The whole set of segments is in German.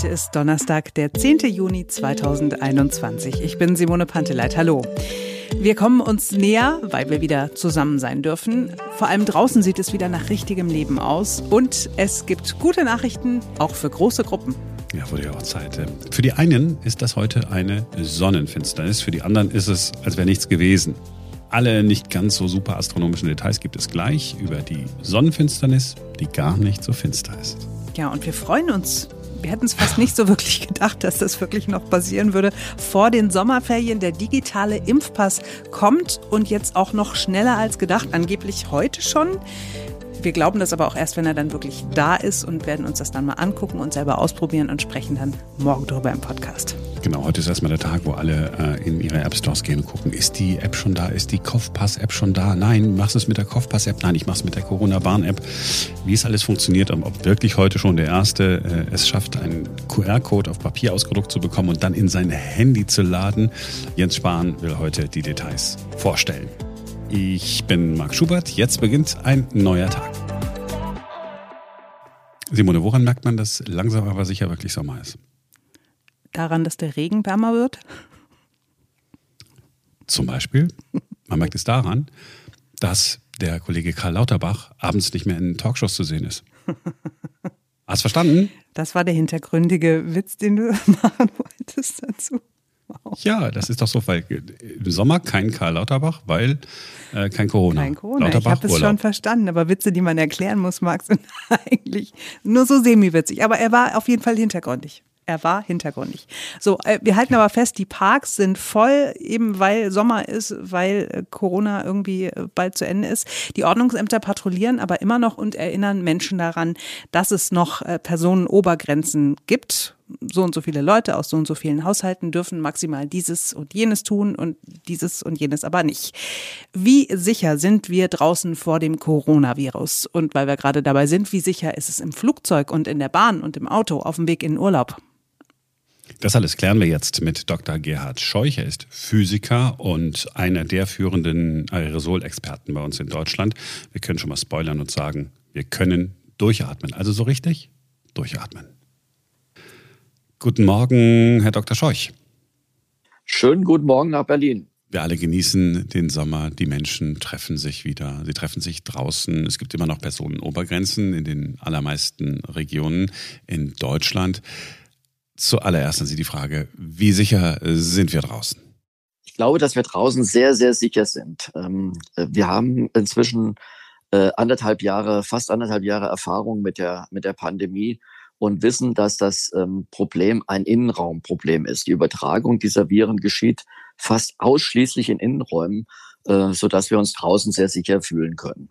Heute ist Donnerstag, der 10. Juni 2021. Ich bin Simone Panteleit. Hallo. Wir kommen uns näher, weil wir wieder zusammen sein dürfen. Vor allem draußen sieht es wieder nach richtigem Leben aus. Und es gibt gute Nachrichten, auch für große Gruppen. Ja, wurde ja auch Zeit. Für die einen ist das heute eine Sonnenfinsternis, für die anderen ist es, als wäre nichts gewesen. Alle nicht ganz so super astronomischen Details gibt es gleich über die Sonnenfinsternis, die gar nicht so finster ist. Ja, und wir freuen uns wir hätten es fast nicht so wirklich gedacht, dass das wirklich noch passieren würde. Vor den Sommerferien der digitale Impfpass kommt und jetzt auch noch schneller als gedacht, angeblich heute schon. Wir glauben das aber auch erst, wenn er dann wirklich da ist und werden uns das dann mal angucken und selber ausprobieren und sprechen dann morgen drüber im Podcast. Genau, heute ist erstmal der Tag, wo alle äh, in ihre App Stores gehen und gucken, ist die App schon da, ist die Kopfpass-App schon da? Nein, machst du es mit der Kopfpass-App? Nein, ich mach's mit der Corona-Bahn-App. Wie es alles funktioniert und ob wirklich heute schon der Erste äh, es schafft, einen QR-Code auf Papier ausgedruckt zu bekommen und dann in sein Handy zu laden. Jens Spahn will heute die Details vorstellen. Ich bin Marc Schubert. Jetzt beginnt ein neuer Tag. Simone, woran merkt man, dass langsam aber sicher wirklich Sommer ist? Daran, dass der Regen wärmer wird? Zum Beispiel. Man merkt es daran, dass der Kollege Karl Lauterbach abends nicht mehr in Talkshows zu sehen ist. Hast du verstanden? Das war der hintergründige Witz, den du machen wolltest dazu. Ja, das ist doch so, weil im Sommer kein Karl Lauterbach, weil äh, kein Corona. Kein Corona. Lauterbach, ich habe es schon verstanden, aber Witze, die man erklären muss, Max, sind eigentlich nur so semi-witzig. Aber er war auf jeden Fall hintergründig. Er war hintergründig. So, äh, wir halten aber fest, die Parks sind voll, eben weil Sommer ist, weil äh, Corona irgendwie äh, bald zu Ende ist. Die Ordnungsämter patrouillieren aber immer noch und erinnern Menschen daran, dass es noch Personenobergrenzen gibt so und so viele Leute aus so und so vielen Haushalten dürfen maximal dieses und jenes tun und dieses und jenes aber nicht. Wie sicher sind wir draußen vor dem Coronavirus? Und weil wir gerade dabei sind, wie sicher ist es im Flugzeug und in der Bahn und im Auto auf dem Weg in den Urlaub? Das alles klären wir jetzt mit Dr. Gerhard Scheuch. Er ist Physiker und einer der führenden Aerosolexperten bei uns in Deutschland. Wir können schon mal spoilern und sagen, wir können durchatmen. Also so richtig durchatmen. Guten Morgen, Herr Dr. Scheuch. Schönen guten Morgen nach Berlin. Wir alle genießen den Sommer, die Menschen treffen sich wieder, sie treffen sich draußen. Es gibt immer noch Personenobergrenzen in den allermeisten Regionen in Deutschland. Zuallererst an Sie die Frage, wie sicher sind wir draußen? Ich glaube, dass wir draußen sehr, sehr sicher sind. Ähm, äh, wir haben inzwischen äh, anderthalb Jahre, fast anderthalb Jahre Erfahrung mit der, mit der Pandemie und wissen, dass das ähm, Problem ein Innenraumproblem ist. Die Übertragung dieser Viren geschieht fast ausschließlich in Innenräumen, äh, sodass wir uns draußen sehr sicher fühlen können.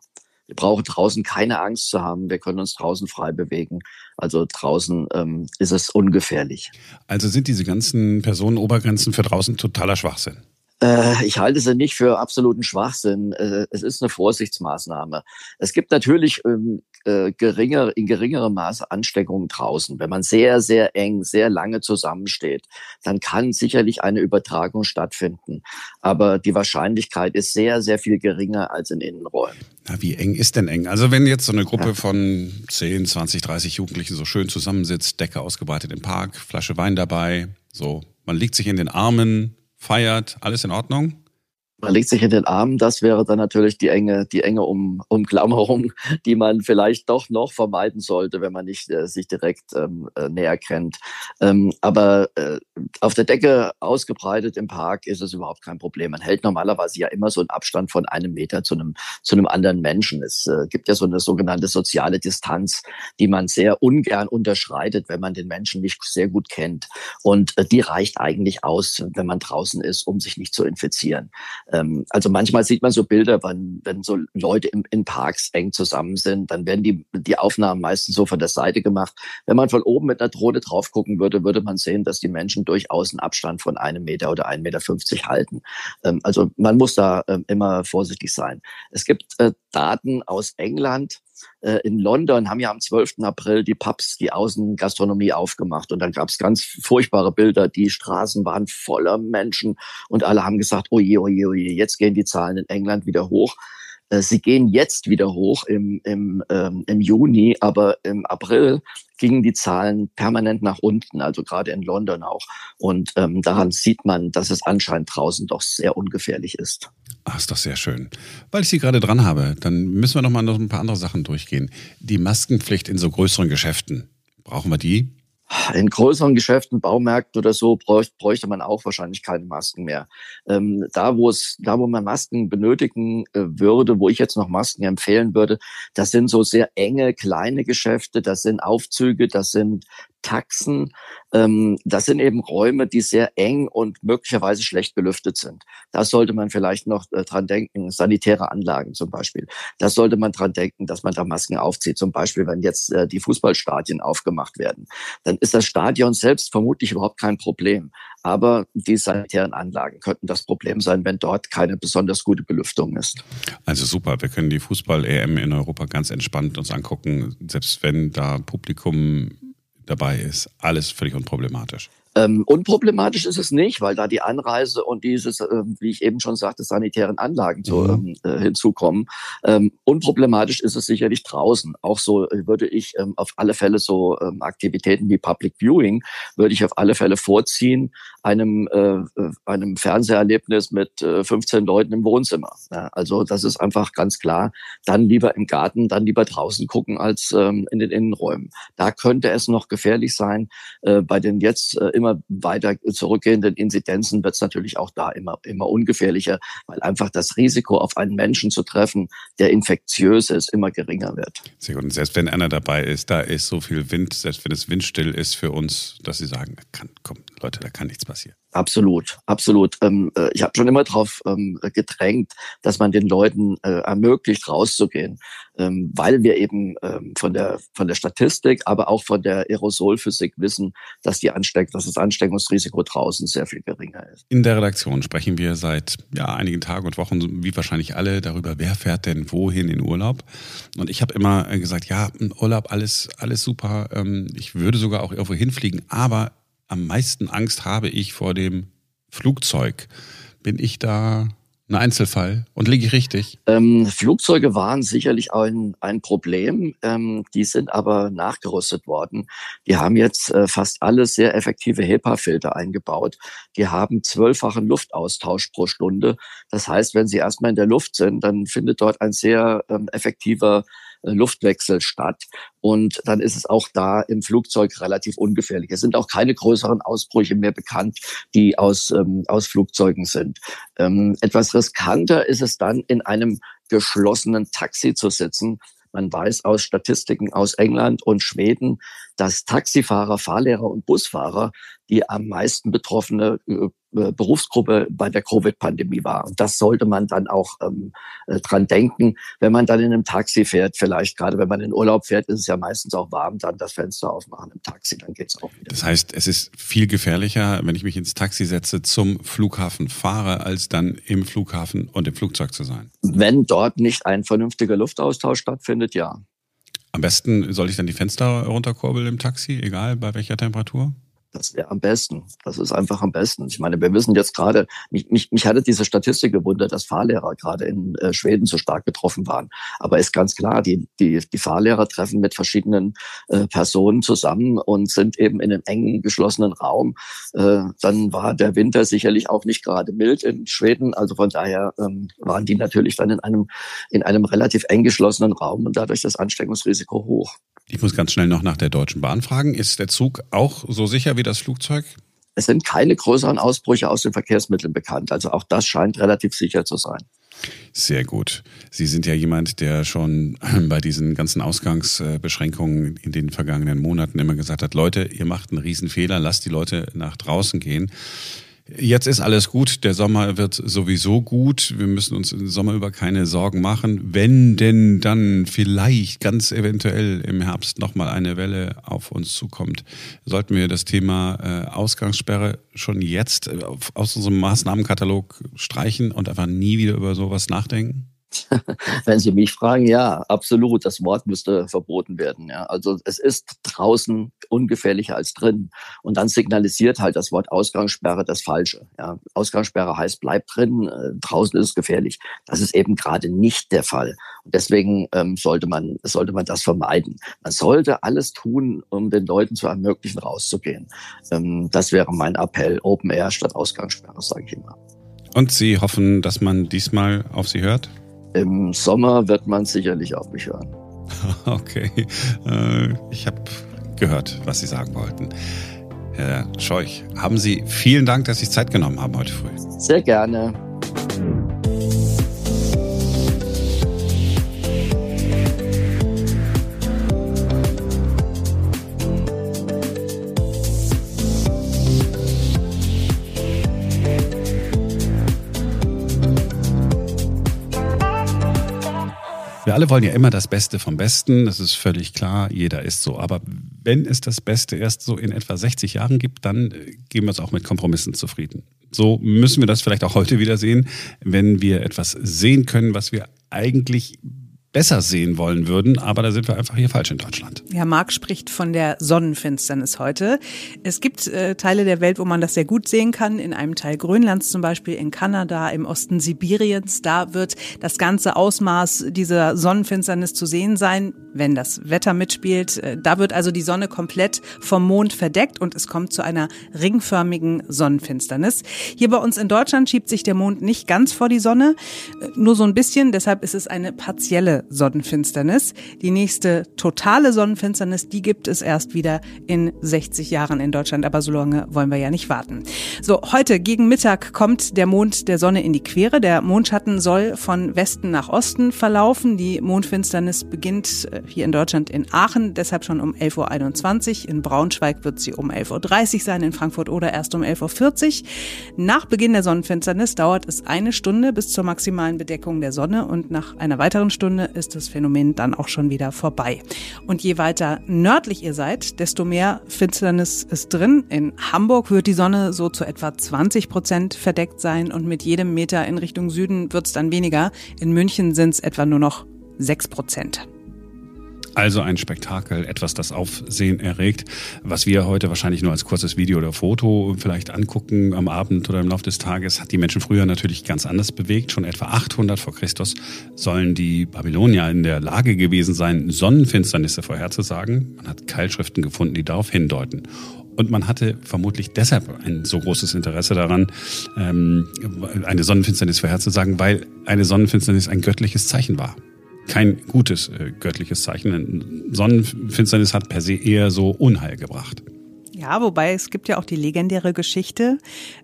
Wir brauchen draußen keine Angst zu haben. Wir können uns draußen frei bewegen. Also draußen ähm, ist es ungefährlich. Also sind diese ganzen Personenobergrenzen für draußen totaler Schwachsinn? Äh, ich halte sie nicht für absoluten Schwachsinn. Äh, es ist eine Vorsichtsmaßnahme. Es gibt natürlich ähm, äh, geringer, in geringerem Maße Ansteckungen draußen. Wenn man sehr, sehr eng, sehr lange zusammensteht, dann kann sicherlich eine Übertragung stattfinden. Aber die Wahrscheinlichkeit ist sehr, sehr viel geringer als in Innenräumen. Na, wie eng ist denn eng? Also wenn jetzt so eine Gruppe ja. von 10, 20, 30 Jugendlichen so schön zusammensitzt, Decke ausgebreitet im Park, Flasche Wein dabei, so, man liegt sich in den Armen, feiert, alles in Ordnung? Man legt sich in den Arm, das wäre dann natürlich die enge, die enge um, Umklammerung, die man vielleicht doch noch vermeiden sollte, wenn man nicht äh, sich direkt ähm, äh, näher kennt. Ähm, aber äh, auf der Decke ausgebreitet im Park ist es überhaupt kein Problem. Man hält normalerweise ja immer so einen Abstand von einem Meter zu einem, zu einem anderen Menschen. Es äh, gibt ja so eine sogenannte soziale Distanz, die man sehr ungern unterschreitet, wenn man den Menschen nicht sehr gut kennt. Und äh, die reicht eigentlich aus, wenn man draußen ist, um sich nicht zu infizieren. Ähm, also manchmal sieht man so Bilder, wenn, wenn so Leute im, in Parks eng zusammen sind, dann werden die, die Aufnahmen meistens so von der Seite gemacht. Wenn man von oben mit einer Drohne drauf gucken würde, würde man sehen, dass die Menschen durchaus einen Abstand von einem Meter oder 1,50 Meter halten. Ähm, also man muss da ähm, immer vorsichtig sein. Es gibt äh, Daten aus England, äh, in London haben ja am 12. April die Pubs die Außengastronomie aufgemacht und dann gab es ganz furchtbare Bilder. Die Straßen waren voller Menschen und alle haben gesagt, oje, oje, oje, jetzt gehen die Zahlen in England wieder hoch. Äh, sie gehen jetzt wieder hoch im, im, ähm, im Juni, aber im April gingen die Zahlen permanent nach unten, also gerade in London auch. Und ähm, daran sieht man, dass es anscheinend draußen doch sehr ungefährlich ist. Ach, ist doch sehr schön. Weil ich Sie gerade dran habe, dann müssen wir noch mal noch ein paar andere Sachen durchgehen. Die Maskenpflicht in so größeren Geschäften, brauchen wir die? In größeren Geschäften, Baumärkten oder so, bräuchte, bräuchte man auch wahrscheinlich keine Masken mehr. Ähm, da, wo es, da, wo man Masken benötigen äh, würde, wo ich jetzt noch Masken empfehlen würde, das sind so sehr enge, kleine Geschäfte, das sind Aufzüge, das sind Taxen. Ähm, das sind eben Räume, die sehr eng und möglicherweise schlecht belüftet sind. Da sollte man vielleicht noch äh, dran denken, sanitäre Anlagen zum Beispiel. Da sollte man dran denken, dass man da Masken aufzieht. Zum Beispiel, wenn jetzt äh, die Fußballstadien aufgemacht werden. Dann ist das Stadion selbst vermutlich überhaupt kein Problem. Aber die sanitären Anlagen könnten das Problem sein, wenn dort keine besonders gute Belüftung ist. Also super, wir können die Fußball-EM in Europa ganz entspannt uns angucken, selbst wenn da Publikum dabei ist. Alles völlig unproblematisch. Ähm, unproblematisch ist es nicht, weil da die Anreise und dieses, äh, wie ich eben schon sagte, sanitären Anlagen zu, mhm. ähm, äh, hinzukommen. Ähm, unproblematisch ist es sicherlich draußen. Auch so äh, würde ich ähm, auf alle Fälle so ähm, Aktivitäten wie Public Viewing würde ich auf alle Fälle vorziehen, einem, äh, äh einem Fernseherlebnis mit äh, 15 Leuten im Wohnzimmer. Ja, also das ist einfach ganz klar. Dann lieber im Garten, dann lieber draußen gucken als ähm, in den Innenräumen. Da könnte es noch gefährlich sein. Äh, bei den jetzt äh, immer weiter zurückgehenden Inzidenzen wird es natürlich auch da immer, immer ungefährlicher, weil einfach das Risiko, auf einen Menschen zu treffen, der infektiös ist, immer geringer wird. Sehr gut. Und selbst wenn einer dabei ist, da ist so viel Wind, selbst wenn es windstill ist für uns, dass sie sagen, kann, komm, Leute, da kann nichts passieren. Absolut, absolut. Ähm, äh, ich habe schon immer darauf ähm, gedrängt, dass man den Leuten äh, ermöglicht, rauszugehen, ähm, weil wir eben ähm, von der von der Statistik, aber auch von der Aerosolphysik wissen, dass die Ansteck, dass das Ansteckungsrisiko draußen sehr viel geringer ist. In der Redaktion sprechen wir seit ja, einigen Tagen und Wochen, wie wahrscheinlich alle, darüber, wer fährt denn wohin in Urlaub. Und ich habe immer äh, gesagt, ja, Urlaub, alles alles super. Ähm, ich würde sogar auch irgendwo hinfliegen, aber am meisten Angst habe ich vor dem Flugzeug. Bin ich da ein Einzelfall und liege ich richtig? Ähm, Flugzeuge waren sicherlich ein, ein Problem. Ähm, die sind aber nachgerüstet worden. Die haben jetzt äh, fast alle sehr effektive HEPA-Filter eingebaut. Die haben zwölffachen Luftaustausch pro Stunde. Das heißt, wenn sie erstmal in der Luft sind, dann findet dort ein sehr ähm, effektiver Luftwechsel statt. Und dann ist es auch da im Flugzeug relativ ungefährlich. Es sind auch keine größeren Ausbrüche mehr bekannt, die aus, ähm, aus Flugzeugen sind. Ähm, etwas riskanter ist es dann, in einem geschlossenen Taxi zu sitzen. Man weiß aus Statistiken aus England und Schweden, dass Taxifahrer, Fahrlehrer und Busfahrer die am meisten betroffene äh, äh, Berufsgruppe bei der Covid-Pandemie war. Und das sollte man dann auch ähm, äh, dran denken, wenn man dann in einem Taxi fährt. Vielleicht gerade wenn man in Urlaub fährt, ist es ja meistens auch warm, dann das Fenster aufmachen im Taxi, dann geht's auch wieder. Das heißt, es ist viel gefährlicher, wenn ich mich ins Taxi setze, zum Flughafen fahre, als dann im Flughafen und im Flugzeug zu sein. Wenn dort nicht ein vernünftiger Luftaustausch stattfindet, ja. Am besten soll ich dann die Fenster runterkurbeln im Taxi, egal bei welcher Temperatur? Das wäre am besten. Das ist einfach am besten. Ich meine, wir wissen jetzt gerade, mich, mich, mich hatte diese Statistik gewundert, dass Fahrlehrer gerade in äh, Schweden so stark betroffen waren. Aber ist ganz klar, die, die, die Fahrlehrer treffen mit verschiedenen äh, Personen zusammen und sind eben in einem engen, geschlossenen Raum. Äh, dann war der Winter sicherlich auch nicht gerade mild in Schweden. Also von daher ähm, waren die natürlich dann in einem, in einem relativ eng geschlossenen Raum und dadurch das Ansteckungsrisiko hoch. Ich muss ganz schnell noch nach der Deutschen Bahn fragen. Ist der Zug auch so sicher wie das Flugzeug? Es sind keine größeren Ausbrüche aus den Verkehrsmitteln bekannt. Also auch das scheint relativ sicher zu sein. Sehr gut. Sie sind ja jemand, der schon bei diesen ganzen Ausgangsbeschränkungen in den vergangenen Monaten immer gesagt hat, Leute, ihr macht einen Riesenfehler, lasst die Leute nach draußen gehen. Jetzt ist alles gut. Der Sommer wird sowieso gut. Wir müssen uns im Sommer über keine Sorgen machen. Wenn denn dann vielleicht ganz eventuell im Herbst nochmal eine Welle auf uns zukommt, sollten wir das Thema äh, Ausgangssperre schon jetzt äh, aus unserem Maßnahmenkatalog streichen und einfach nie wieder über sowas nachdenken? Wenn Sie mich fragen, ja, absolut. Das Wort müsste verboten werden. Ja. Also es ist draußen ungefährlicher als drin. Und dann signalisiert halt das Wort Ausgangssperre das Falsche. Ja, Ausgangssperre heißt, bleib drin, äh, draußen ist es gefährlich. Das ist eben gerade nicht der Fall. Und deswegen ähm, sollte man sollte man das vermeiden. Man sollte alles tun, um den Leuten zu ermöglichen, rauszugehen. Ähm, das wäre mein Appell: Open Air statt Ausgangssperre, sage ich immer. Und Sie hoffen, dass man diesmal auf Sie hört? Im Sommer wird man sicherlich auf mich hören. Okay, äh, ich habe gehört, was Sie sagen wollten. Herr Scheuch, haben Sie vielen Dank, dass Sie sich Zeit genommen haben heute früh. Sehr gerne. Alle wollen ja immer das Beste vom Besten, das ist völlig klar, jeder ist so. Aber wenn es das Beste erst so in etwa 60 Jahren gibt, dann äh, geben wir uns auch mit Kompromissen zufrieden. So müssen wir das vielleicht auch heute wieder sehen, wenn wir etwas sehen können, was wir eigentlich besser sehen wollen würden, aber da sind wir einfach hier falsch in Deutschland. Ja, Marc spricht von der Sonnenfinsternis heute. Es gibt äh, Teile der Welt, wo man das sehr gut sehen kann. In einem Teil Grönlands zum Beispiel, in Kanada, im Osten Sibiriens. Da wird das ganze Ausmaß dieser Sonnenfinsternis zu sehen sein, wenn das Wetter mitspielt. Äh, da wird also die Sonne komplett vom Mond verdeckt und es kommt zu einer ringförmigen Sonnenfinsternis. Hier bei uns in Deutschland schiebt sich der Mond nicht ganz vor die Sonne, äh, nur so ein bisschen. Deshalb ist es eine partielle Sonnenfinsternis. Die nächste totale Sonnenfinsternis, die gibt es erst wieder in 60 Jahren in Deutschland, aber so lange wollen wir ja nicht warten. So, heute gegen Mittag kommt der Mond der Sonne in die Quere. Der Mondschatten soll von Westen nach Osten verlaufen. Die Mondfinsternis beginnt äh, hier in Deutschland in Aachen, deshalb schon um 11.21 Uhr. In Braunschweig wird sie um 11.30 Uhr sein, in Frankfurt oder erst um 11.40 Uhr. Nach Beginn der Sonnenfinsternis dauert es eine Stunde bis zur maximalen Bedeckung der Sonne und nach einer weiteren Stunde ist das Phänomen dann auch schon wieder vorbei. Und je weiter nördlich ihr seid, desto mehr Finsternis ist drin. In Hamburg wird die Sonne so zu etwa 20 Prozent verdeckt sein und mit jedem Meter in Richtung Süden wird es dann weniger. In München sind es etwa nur noch 6 Prozent. Also ein Spektakel, etwas, das Aufsehen erregt, was wir heute wahrscheinlich nur als kurzes Video oder Foto vielleicht angucken am Abend oder im Laufe des Tages, hat die Menschen früher natürlich ganz anders bewegt. Schon etwa 800 vor Christus sollen die Babylonier in der Lage gewesen sein, Sonnenfinsternisse vorherzusagen. Man hat Keilschriften gefunden, die darauf hindeuten. Und man hatte vermutlich deshalb ein so großes Interesse daran, ähm, eine Sonnenfinsternis vorherzusagen, weil eine Sonnenfinsternis ein göttliches Zeichen war kein gutes äh, göttliches Zeichen. Sonnenfinsternis hat per se eher so Unheil gebracht. Ja, wobei es gibt ja auch die legendäre Geschichte,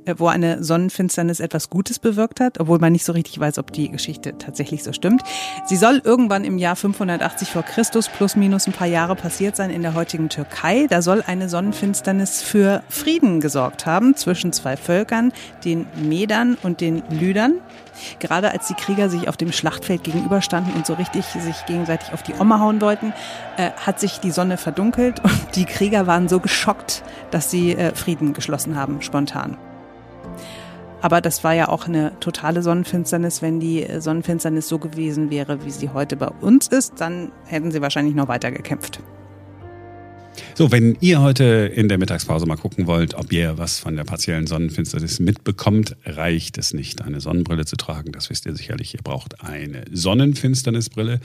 äh, wo eine Sonnenfinsternis etwas Gutes bewirkt hat, obwohl man nicht so richtig weiß, ob die Geschichte tatsächlich so stimmt. Sie soll irgendwann im Jahr 580 vor Christus plus minus ein paar Jahre passiert sein in der heutigen Türkei. Da soll eine Sonnenfinsternis für Frieden gesorgt haben zwischen zwei Völkern, den Medern und den Lüdern. Gerade als die Krieger sich auf dem Schlachtfeld gegenüberstanden und so richtig sich gegenseitig auf die Oma hauen wollten, äh, hat sich die Sonne verdunkelt und die Krieger waren so geschockt, dass sie äh, Frieden geschlossen haben, spontan. Aber das war ja auch eine totale Sonnenfinsternis. Wenn die äh, Sonnenfinsternis so gewesen wäre, wie sie heute bei uns ist, dann hätten sie wahrscheinlich noch weiter gekämpft. So, wenn ihr heute in der Mittagspause mal gucken wollt, ob ihr was von der partiellen Sonnenfinsternis mitbekommt, reicht es nicht, eine Sonnenbrille zu tragen. Das wisst ihr sicherlich. Ihr braucht eine Sonnenfinsternisbrille.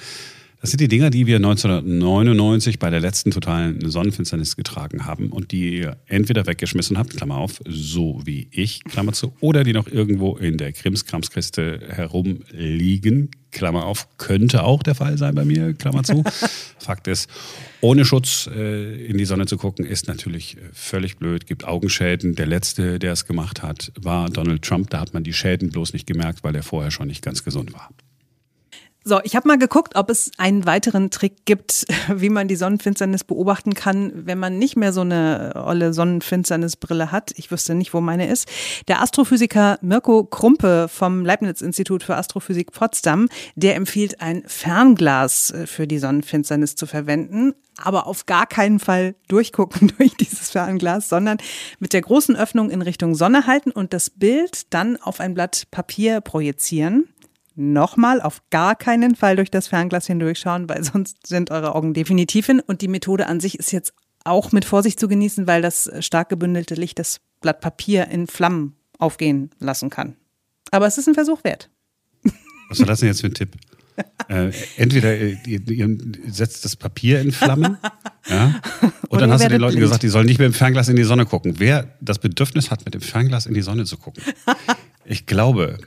Das sind die Dinger, die wir 1999 bei der letzten totalen Sonnenfinsternis getragen haben und die ihr entweder weggeschmissen habt, Klammer auf, so wie ich, Klammer zu, oder die noch irgendwo in der Krimskramskiste herumliegen, Klammer auf, könnte auch der Fall sein bei mir, Klammer zu. Fakt ist, ohne Schutz äh, in die Sonne zu gucken, ist natürlich äh, völlig blöd, gibt Augenschäden. Der letzte, der es gemacht hat, war Donald Trump. Da hat man die Schäden bloß nicht gemerkt, weil er vorher schon nicht ganz gesund war. So, ich habe mal geguckt, ob es einen weiteren Trick gibt, wie man die Sonnenfinsternis beobachten kann, wenn man nicht mehr so eine olle Sonnenfinsternisbrille hat. Ich wüsste nicht, wo meine ist. Der Astrophysiker Mirko Krumpe vom Leibniz-Institut für Astrophysik Potsdam, der empfiehlt, ein Fernglas äh, für die Sonnenfinsternis zu verwenden. Aber auf gar keinen Fall durchgucken durch dieses Fernglas, sondern mit der großen Öffnung in Richtung Sonne halten und das Bild dann auf ein Blatt Papier projizieren nochmal auf gar keinen Fall durch das Fernglas hindurchschauen, weil sonst sind eure Augen definitiv hin. Und die Methode an sich ist jetzt auch mit Vorsicht zu genießen, weil das stark gebündelte Licht das Blatt Papier in Flammen aufgehen lassen kann. Aber es ist ein Versuch wert. Was war das denn jetzt für ein Tipp? Äh, entweder ihr, ihr, setzt das Papier in Flammen, ja, und Oder dann hast du den Leuten blind. gesagt, die sollen nicht mit dem Fernglas in die Sonne gucken. Wer das Bedürfnis hat, mit dem Fernglas in die Sonne zu gucken, ich glaube,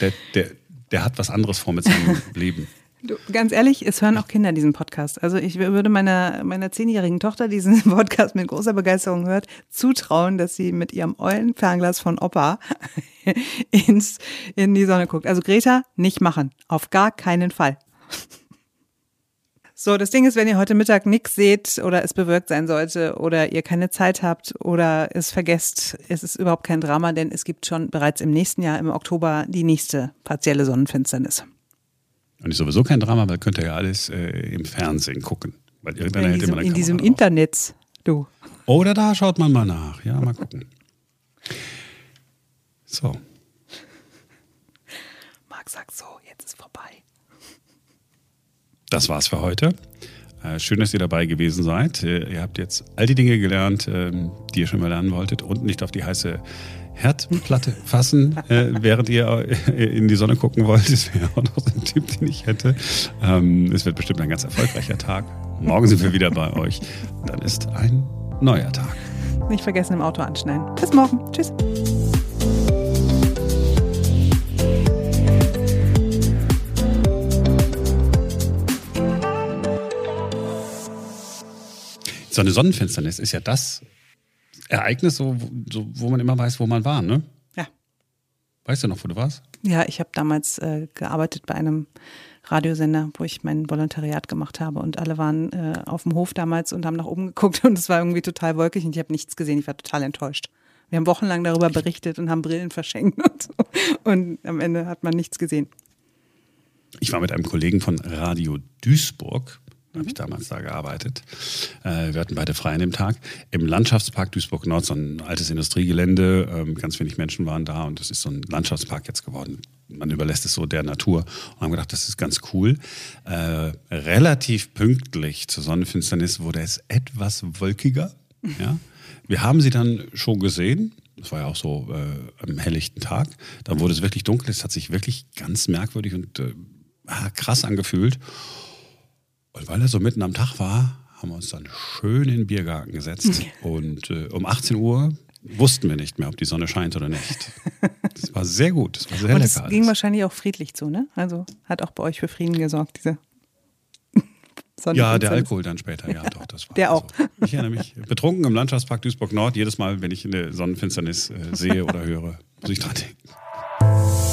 der, der, der hat was anderes vor mit seinem Leben. Du, ganz ehrlich, es hören auch Kinder diesen Podcast. Also ich würde meiner, meiner zehnjährigen Tochter, die diesen Podcast mit großer Begeisterung hört, zutrauen, dass sie mit ihrem ollen Fernglas von Opa ins, in die Sonne guckt. Also Greta, nicht machen. Auf gar keinen Fall. So, das Ding ist, wenn ihr heute Mittag nichts seht oder es bewölkt sein sollte oder ihr keine Zeit habt oder es vergesst, es ist überhaupt kein Drama, denn es gibt schon bereits im nächsten Jahr, im Oktober, die nächste partielle Sonnenfinsternis. Und ist sowieso kein Drama, weil könnt ihr ja alles äh, im Fernsehen gucken. Weil irgendeiner In hält diesem, immer eine in diesem. Internet, du. Oder da schaut man mal nach. Ja, mal gucken. So. Marc sagt so, jetzt ist vorbei. Das war's für heute. Äh, Schön, dass ihr dabei gewesen seid. Äh, Ihr habt jetzt all die Dinge gelernt, ähm, die ihr schon mal lernen wolltet und nicht auf die heiße Herdplatte fassen, äh, während ihr in die Sonne gucken wollt. Das wäre auch noch so ein Tipp, den ich hätte. Ähm, Es wird bestimmt ein ganz erfolgreicher Tag. Morgen sind wir wieder bei euch. Dann ist ein neuer Tag. Nicht vergessen im Auto anschneiden. Bis morgen. Tschüss. So eine Sonnenfinsternis ist ja das Ereignis, so, so, wo man immer weiß, wo man war, ne? Ja. Weißt du noch, wo du warst? Ja, ich habe damals äh, gearbeitet bei einem Radiosender, wo ich mein Volontariat gemacht habe und alle waren äh, auf dem Hof damals und haben nach oben geguckt und es war irgendwie total wolkig und ich habe nichts gesehen. Ich war total enttäuscht. Wir haben wochenlang darüber berichtet und haben Brillen verschenkt und so. Und am Ende hat man nichts gesehen. Ich war mit einem Kollegen von Radio Duisburg, da habe ich damals da gearbeitet. Äh, wir hatten beide frei an dem Tag. Im Landschaftspark Duisburg Nord, so ein altes Industriegelände. Ähm, ganz wenig Menschen waren da und es ist so ein Landschaftspark jetzt geworden. Man überlässt es so der Natur und haben gedacht, das ist ganz cool. Äh, relativ pünktlich zur Sonnenfinsternis wurde es etwas wolkiger. Ja? Wir haben sie dann schon gesehen. Das war ja auch so äh, am helllichten Tag. Dann wurde es wirklich dunkel. Es hat sich wirklich ganz merkwürdig und äh, ah, krass angefühlt. Und weil er so mitten am Tag war, haben wir uns dann schön in den Biergarten gesetzt. Und äh, um 18 Uhr wussten wir nicht mehr, ob die Sonne scheint oder nicht. Das war sehr gut. Das war sehr Und es lecker. ging alles. wahrscheinlich auch friedlich zu, ne? Also hat auch bei euch für Frieden gesorgt, diese Ja, der. Alkohol dann später, ja, doch, das war. Der auch. So. Ich erinnere mich, betrunken im Landschaftspark Duisburg Nord, jedes Mal, wenn ich eine Sonnenfinsternis äh, sehe oder höre, muss ich dran denken.